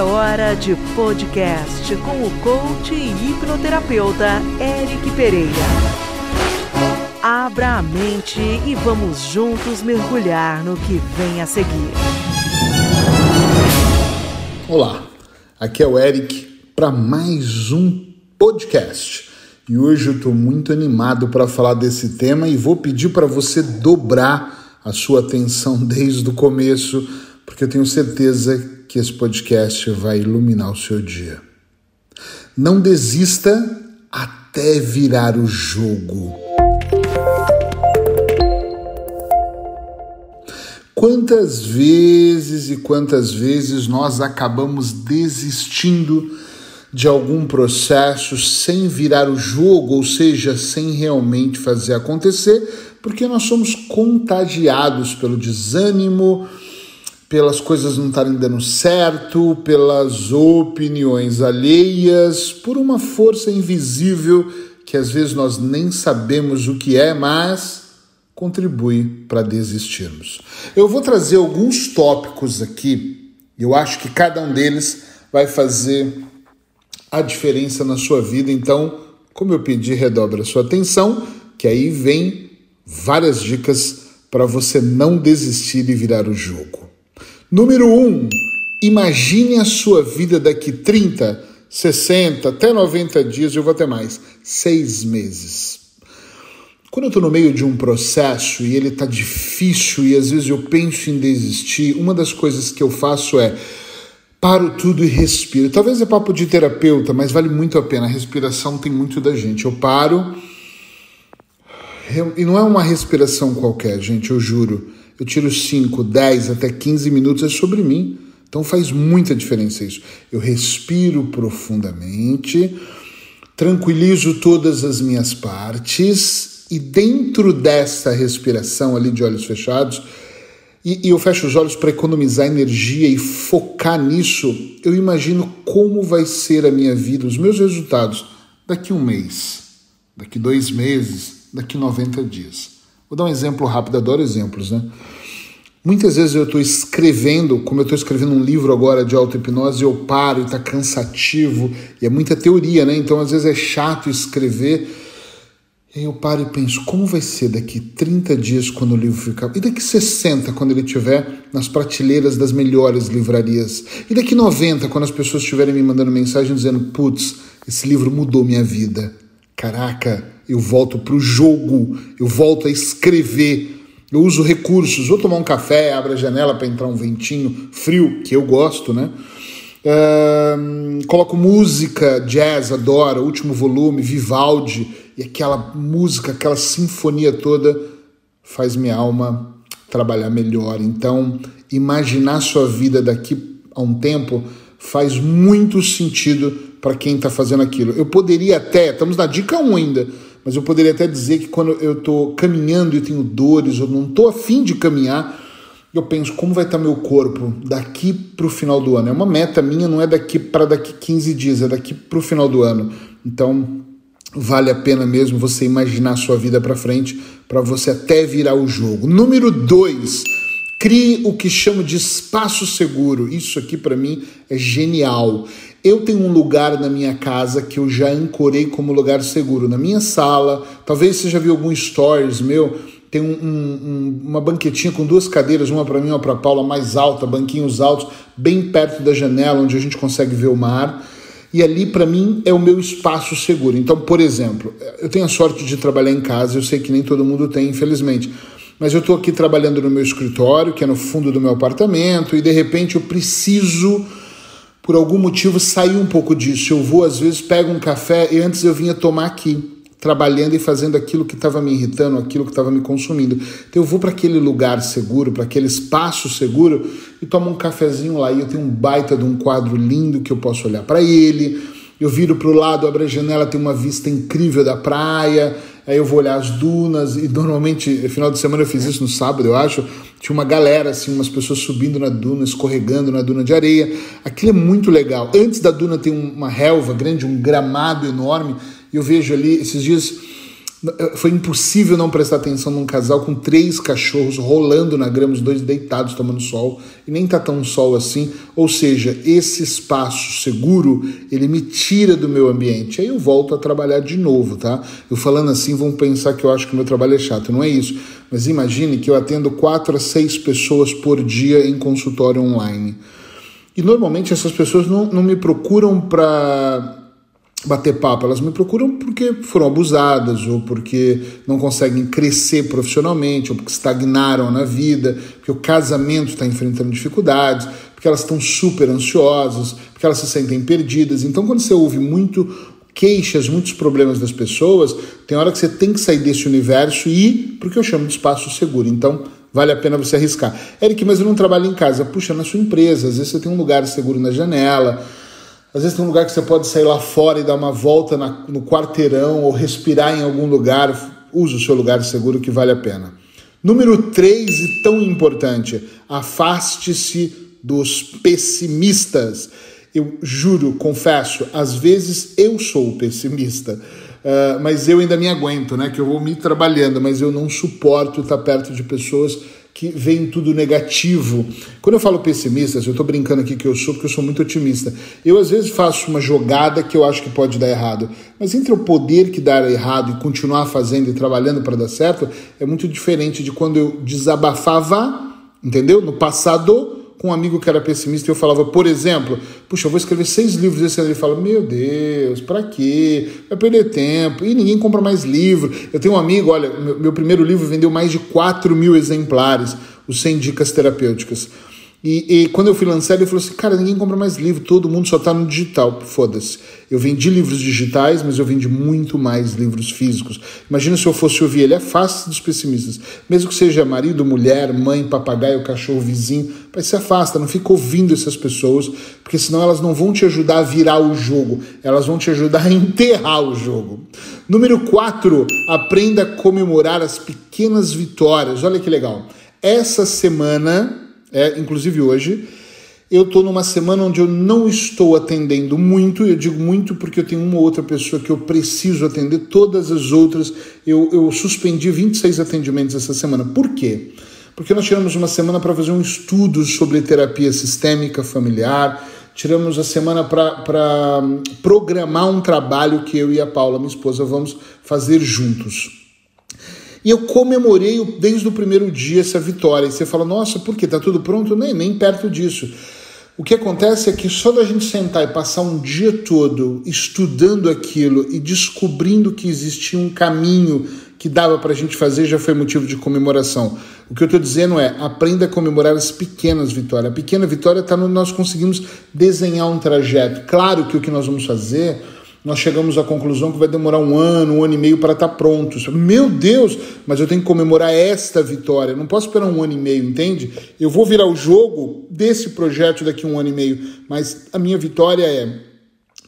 É hora de podcast com o coach e hipnoterapeuta Eric Pereira. Abra a mente e vamos juntos mergulhar no que vem a seguir. Olá, aqui é o Eric para mais um podcast. E hoje eu estou muito animado para falar desse tema e vou pedir para você dobrar a sua atenção desde o começo, porque eu tenho certeza que esse podcast vai iluminar o seu dia. Não desista até virar o jogo. Quantas vezes e quantas vezes nós acabamos desistindo de algum processo sem virar o jogo, ou seja, sem realmente fazer acontecer, porque nós somos contagiados pelo desânimo, pelas coisas não estarem dando certo, pelas opiniões alheias, por uma força invisível que às vezes nós nem sabemos o que é, mas contribui para desistirmos. Eu vou trazer alguns tópicos aqui, eu acho que cada um deles vai fazer a diferença na sua vida, então, como eu pedi, redobra a sua atenção, que aí vem várias dicas para você não desistir e virar o jogo. Número 1. Um, imagine a sua vida daqui 30, 60, até 90 dias, eu vou até mais, seis meses. Quando eu estou no meio de um processo e ele está difícil e às vezes eu penso em desistir, uma das coisas que eu faço é paro tudo e respiro. Talvez é papo de terapeuta, mas vale muito a pena. A respiração tem muito da gente. Eu paro. E não é uma respiração qualquer, gente, eu juro eu tiro 5, 10 até 15 minutos, é sobre mim. Então faz muita diferença isso. Eu respiro profundamente, tranquilizo todas as minhas partes e dentro dessa respiração ali de olhos fechados, e, e eu fecho os olhos para economizar energia e focar nisso, eu imagino como vai ser a minha vida, os meus resultados daqui um mês, daqui dois meses, daqui 90 dias. Vou dar um exemplo rápido, adoro exemplos, né? Muitas vezes eu estou escrevendo, como eu estou escrevendo um livro agora de auto-hipnose, eu paro e está cansativo, e é muita teoria, né? Então às vezes é chato escrever. E aí eu paro e penso, como vai ser daqui 30 dias quando o livro ficar? E daqui 60 quando ele estiver nas prateleiras das melhores livrarias? E daqui 90 quando as pessoas estiverem me mandando mensagem dizendo, putz, esse livro mudou minha vida. Caraca, eu volto para o jogo, eu volto a escrever. Eu uso recursos, vou tomar um café, abro a janela para entrar um ventinho frio, que eu gosto, né? Uh, coloco música, jazz, adoro, último volume, Vivaldi, e aquela música, aquela sinfonia toda faz minha alma trabalhar melhor. Então, imaginar sua vida daqui a um tempo faz muito sentido para quem está fazendo aquilo. Eu poderia até, estamos na dica 1 ainda, mas eu poderia até dizer que quando eu estou caminhando e tenho dores, ou não estou afim de caminhar, eu penso como vai estar tá meu corpo daqui para o final do ano. É uma meta minha, não é daqui para daqui 15 dias, é daqui para o final do ano. Então vale a pena mesmo você imaginar a sua vida para frente para você até virar o jogo. Número 2, crie o que chamo de espaço seguro. Isso aqui para mim é genial. Eu tenho um lugar na minha casa que eu já ancorei como lugar seguro. Na minha sala, talvez você já viu algum stories meu, tem um, um, uma banquetinha com duas cadeiras, uma para mim uma para Paula, mais alta, banquinhos altos, bem perto da janela, onde a gente consegue ver o mar. E ali, para mim, é o meu espaço seguro. Então, por exemplo, eu tenho a sorte de trabalhar em casa, eu sei que nem todo mundo tem, infelizmente. Mas eu estou aqui trabalhando no meu escritório, que é no fundo do meu apartamento, e de repente eu preciso por algum motivo sair um pouco disso. Eu vou, às vezes, pego um café e antes eu vinha tomar aqui, trabalhando e fazendo aquilo que estava me irritando, aquilo que estava me consumindo. Então eu vou para aquele lugar seguro, para aquele espaço seguro e tomo um cafezinho lá. E eu tenho um baita de um quadro lindo que eu posso olhar para ele. Eu viro para o lado, abro a janela, tem uma vista incrível da praia aí eu vou olhar as dunas, e normalmente, final de semana eu fiz isso no sábado, eu acho, tinha uma galera, assim, umas pessoas subindo na duna, escorregando na duna de areia, aquilo é muito legal. Antes da duna tem uma relva grande, um gramado enorme, e eu vejo ali, esses dias, Foi impossível não prestar atenção num casal com três cachorros rolando na grama, os dois deitados tomando sol, e nem tá tão sol assim. Ou seja, esse espaço seguro, ele me tira do meu ambiente. Aí eu volto a trabalhar de novo, tá? Eu falando assim, vão pensar que eu acho que o meu trabalho é chato. Não é isso. Mas imagine que eu atendo quatro a seis pessoas por dia em consultório online. E normalmente essas pessoas não, não me procuram para bater papo, elas me procuram porque foram abusadas ou porque não conseguem crescer profissionalmente ou porque estagnaram na vida, porque o casamento está enfrentando dificuldades, porque elas estão super ansiosas, porque elas se sentem perdidas. Então, quando você ouve muito queixas, muitos problemas das pessoas, tem hora que você tem que sair desse universo e ir porque eu chamo de espaço seguro. Então, vale a pena você arriscar. Eric, mas eu não trabalho em casa. Puxa, na sua empresa, às vezes você tem um lugar seguro na janela, às vezes tem um lugar que você pode sair lá fora e dar uma volta na, no quarteirão ou respirar em algum lugar. Use o seu lugar seguro que vale a pena. Número 3 e tão importante: afaste-se dos pessimistas. Eu juro, confesso, às vezes eu sou pessimista, uh, mas eu ainda me aguento, né? Que eu vou me trabalhando, mas eu não suporto estar perto de pessoas que vem tudo negativo. Quando eu falo pessimista, eu estou brincando aqui que eu sou, porque eu sou muito otimista. Eu às vezes faço uma jogada que eu acho que pode dar errado, mas entre o poder que dar errado e continuar fazendo e trabalhando para dar certo, é muito diferente de quando eu desabafava, entendeu? No passado com um amigo que era pessimista e eu falava, por exemplo, puxa, eu vou escrever seis livros esse ano. Ele fala, meu Deus, para quê? Vai perder tempo. E ninguém compra mais livro. Eu tenho um amigo, olha, meu, meu primeiro livro vendeu mais de 4 mil exemplares, os 100 dicas terapêuticas. E, e, quando eu fui lançar, ele falou assim: Cara, ninguém compra mais livro, todo mundo só está no digital. Foda-se. Eu vendi livros digitais, mas eu vendi muito mais livros físicos. Imagina se eu fosse ouvir ele. É fácil dos pessimistas. Mesmo que seja marido, mulher, mãe, papagaio, cachorro, vizinho, mas se afasta, não fica ouvindo essas pessoas, porque senão elas não vão te ajudar a virar o jogo, elas vão te ajudar a enterrar o jogo. Número 4, aprenda a comemorar as pequenas vitórias. Olha que legal. Essa semana é, inclusive hoje, eu estou numa semana onde eu não estou atendendo muito, eu digo muito porque eu tenho uma outra pessoa que eu preciso atender, todas as outras eu, eu suspendi 26 atendimentos essa semana. Por quê? Porque nós tiramos uma semana para fazer um estudo sobre terapia sistêmica familiar, tiramos a semana para programar um trabalho que eu e a Paula, minha esposa, vamos fazer juntos. E eu comemorei desde o primeiro dia essa vitória. E você fala, nossa, por quê? Tá tudo pronto? Nem, nem perto disso. O que acontece é que só da gente sentar e passar um dia todo estudando aquilo e descobrindo que existia um caminho que dava para a gente fazer já foi motivo de comemoração. O que eu estou dizendo é aprenda a comemorar as pequenas vitórias. A pequena vitória está no nós conseguimos desenhar um trajeto. Claro que o que nós vamos fazer nós chegamos à conclusão que vai demorar um ano, um ano e meio para estar tá pronto. Meu Deus, mas eu tenho que comemorar esta vitória. Não posso esperar um ano e meio, entende? Eu vou virar o jogo desse projeto daqui a um ano e meio, mas a minha vitória é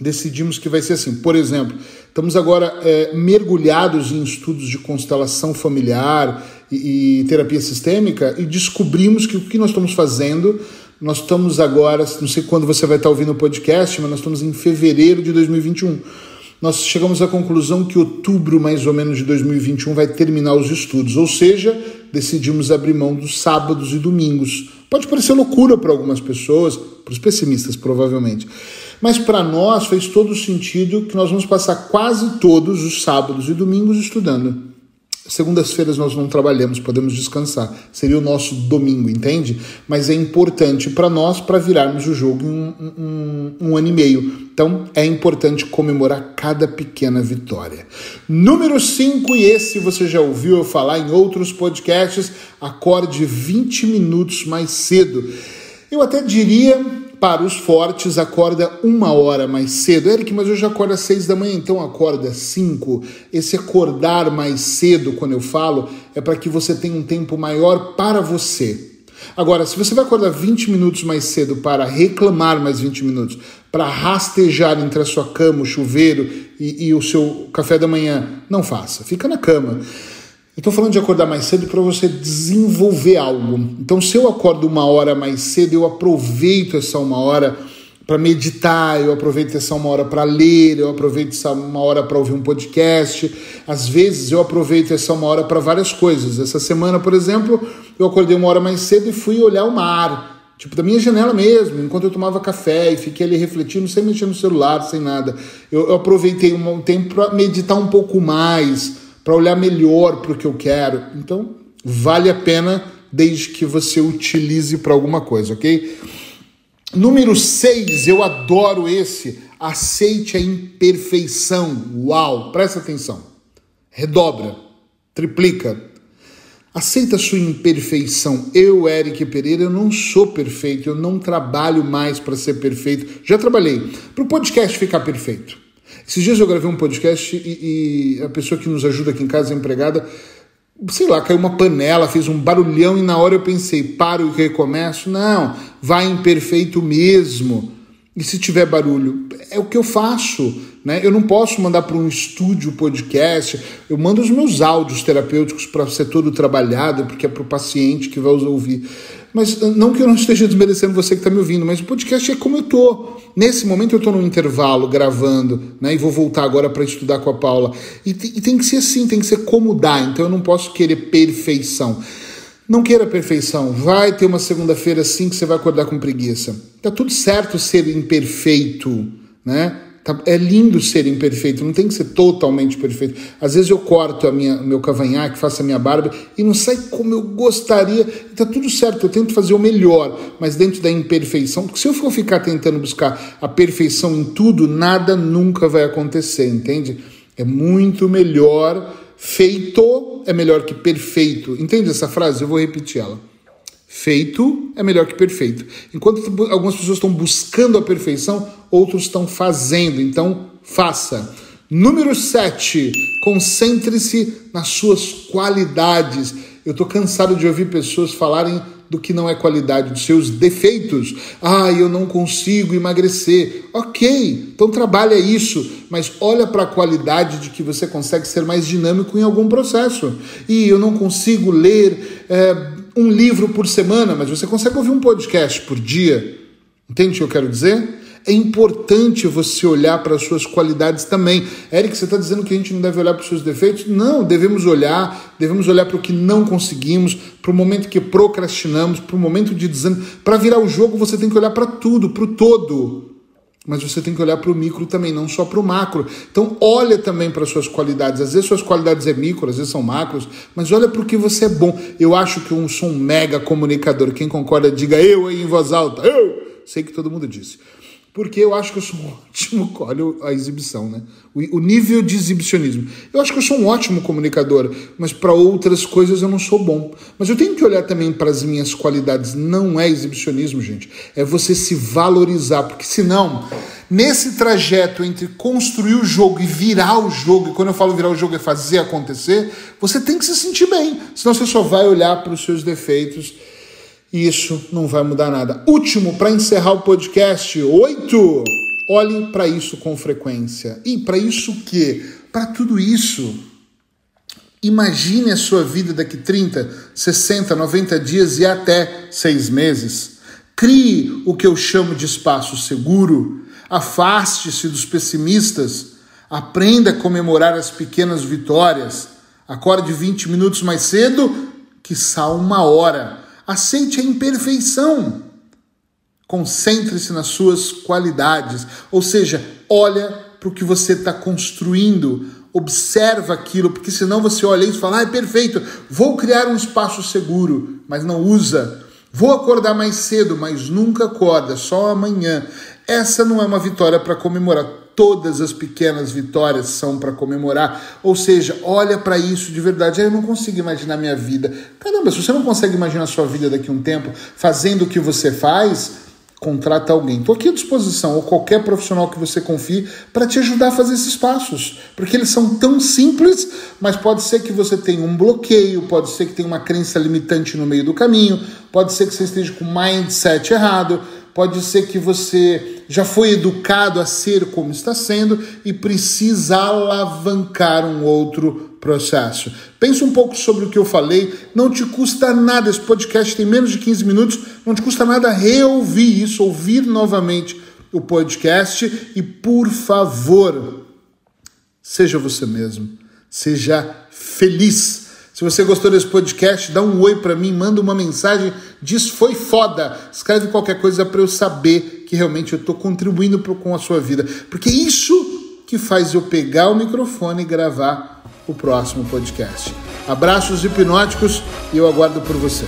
decidimos que vai ser assim. Por exemplo, estamos agora é, mergulhados em estudos de constelação familiar e, e terapia sistêmica e descobrimos que o que nós estamos fazendo nós estamos agora, não sei quando você vai estar ouvindo o podcast, mas nós estamos em fevereiro de 2021. Nós chegamos à conclusão que outubro, mais ou menos, de 2021 vai terminar os estudos, ou seja, decidimos abrir mão dos sábados e domingos. Pode parecer loucura para algumas pessoas, para os pessimistas, provavelmente. Mas para nós fez todo sentido que nós vamos passar quase todos os sábados e domingos estudando. Segundas-feiras nós não trabalhamos, podemos descansar. Seria o nosso domingo, entende? Mas é importante para nós para virarmos o jogo em um, um, um, ano e meio. Então é importante comemorar cada pequena vitória. Número 5, e esse você já ouviu eu falar em outros podcasts, acorde 20 minutos mais cedo. Eu até diria para os fortes, acorda uma hora mais cedo. Eric, mas eu já acordo às seis da manhã, então acorda às cinco. Esse acordar mais cedo, quando eu falo, é para que você tenha um tempo maior para você. Agora, se você vai acordar 20 minutos mais cedo para reclamar mais 20 minutos, para rastejar entre a sua cama, o chuveiro e, e o seu café da manhã, não faça. Fica na cama. Estou falando de acordar mais cedo para você desenvolver algo. Então, se eu acordo uma hora mais cedo, eu aproveito essa uma hora para meditar, eu aproveito essa uma hora para ler, eu aproveito essa uma hora para ouvir um podcast. Às vezes eu aproveito essa uma hora para várias coisas. Essa semana, por exemplo, eu acordei uma hora mais cedo e fui olhar o mar. Tipo, da minha janela mesmo, enquanto eu tomava café e fiquei ali refletindo, sem mexer no celular, sem nada. Eu, eu aproveitei um tempo para meditar um pouco mais, para olhar melhor para o que eu quero. Então, vale a pena desde que você utilize para alguma coisa, ok? Número 6, eu adoro esse. Aceite a imperfeição. Uau, presta atenção. Redobra, triplica. Aceita a sua imperfeição. Eu, Eric Pereira, eu não sou perfeito, eu não trabalho mais para ser perfeito. Já trabalhei para o podcast ficar perfeito. Esses dias eu gravei um podcast e, e a pessoa que nos ajuda aqui em casa, a empregada, sei lá, caiu uma panela, fez um barulhão e na hora eu pensei, paro e recomeço. Não, vai imperfeito mesmo. E se tiver barulho, é o que eu faço. Né? Eu não posso mandar para um estúdio podcast, eu mando os meus áudios terapêuticos para ser todo trabalhado, porque é para o paciente que vai os ouvir. Mas não que eu não esteja desmerecendo você que está me ouvindo, mas o podcast é como eu tô. Nesse momento eu estou no intervalo gravando, né? E vou voltar agora para estudar com a Paula. E, e tem que ser assim, tem que ser como dá. Então eu não posso querer perfeição. Não queira perfeição. Vai ter uma segunda-feira assim que você vai acordar com preguiça. Tá tudo certo ser imperfeito, né? Tá, é lindo ser imperfeito, não tem que ser totalmente perfeito. Às vezes eu corto a minha, meu cavanhaque, faço a minha barba e não sai como eu gostaria. Tá tudo certo, eu tento fazer o melhor, mas dentro da imperfeição. Porque se eu for ficar tentando buscar a perfeição em tudo, nada nunca vai acontecer, entende? É muito melhor feito é melhor que perfeito. Entende essa frase? Eu vou repetir ela. Feito é melhor que perfeito. Enquanto algumas pessoas estão buscando a perfeição, outros estão fazendo. Então, faça. Número 7. Concentre-se nas suas qualidades. Eu estou cansado de ouvir pessoas falarem do que não é qualidade, dos seus defeitos. Ah, eu não consigo emagrecer. Ok, então trabalha isso, mas olha para a qualidade de que você consegue ser mais dinâmico em algum processo. E eu não consigo ler. É, um livro por semana, mas você consegue ouvir um podcast por dia. Entende o que eu quero dizer? É importante você olhar para as suas qualidades também. Eric, você está dizendo que a gente não deve olhar para os seus defeitos? Não, devemos olhar, devemos olhar para o que não conseguimos, para o momento que procrastinamos, para o momento de desânimo. Para virar o jogo, você tem que olhar para tudo, para o todo mas você tem que olhar para o micro também, não só para o macro. Então, olha também para suas qualidades. Às vezes suas qualidades é micro, às vezes são macros, mas olha para o que você é bom. Eu acho que eu sou um mega comunicador. Quem concorda, diga eu aí em voz alta. Eu! Sei que todo mundo disse porque eu acho que eu sou um ótimo. Olha a exibição, né? O, nível de exibicionismo. Eu acho que eu sou um ótimo comunicador, mas para outras coisas eu não sou bom. Mas eu tenho que olhar também para as minhas qualidades. Não é exibicionismo, gente. É você se valorizar, porque senão, nesse trajeto entre construir o jogo e virar o jogo, e quando eu falo virar o jogo é fazer acontecer, você tem que se sentir bem. Senão você só vai olhar para os seus defeitos e isso não vai mudar nada. Último, para encerrar o podcast, oito. Olhe para isso com frequência. E para isso o quê? Para tudo isso. Imagine a sua vida daqui 30, 60, 90 dias e até seis meses. Crie o que eu chamo de espaço seguro. Afaste-se dos pessimistas. Aprenda a comemorar as pequenas vitórias. Acorde 20 minutos mais cedo, que uma hora Aceite a imperfeição. Concentre-se nas suas qualidades, ou seja, olha para o que você está construindo, observa aquilo, porque senão você olha isso e fala: ah, é perfeito, vou criar um espaço seguro, mas não usa. Vou acordar mais cedo, mas nunca acorda, só amanhã. Essa não é uma vitória para comemorar todas as pequenas vitórias são para comemorar. Ou seja, olha para isso de verdade. Eu não consigo imaginar minha vida. Caramba, se você não consegue imaginar a sua vida daqui a um tempo fazendo o que você faz, contrata alguém. Estou aqui à disposição, ou qualquer profissional que você confie, para te ajudar a fazer esses passos. Porque eles são tão simples, mas pode ser que você tenha um bloqueio, pode ser que tenha uma crença limitante no meio do caminho, pode ser que você esteja com mindset errado pode ser que você já foi educado a ser como está sendo e precisa alavancar um outro processo. Pense um pouco sobre o que eu falei, não te custa nada, esse podcast tem menos de 15 minutos, não te custa nada reouvir isso, ouvir novamente o podcast e, por favor, seja você mesmo, seja feliz. Se você gostou desse podcast, dá um oi para mim, manda uma mensagem, diz foi foda. Escreve qualquer coisa para eu saber que realmente eu estou contribuindo pro, com a sua vida, porque é isso que faz eu pegar o microfone e gravar o próximo podcast. Abraços hipnóticos e eu aguardo por você.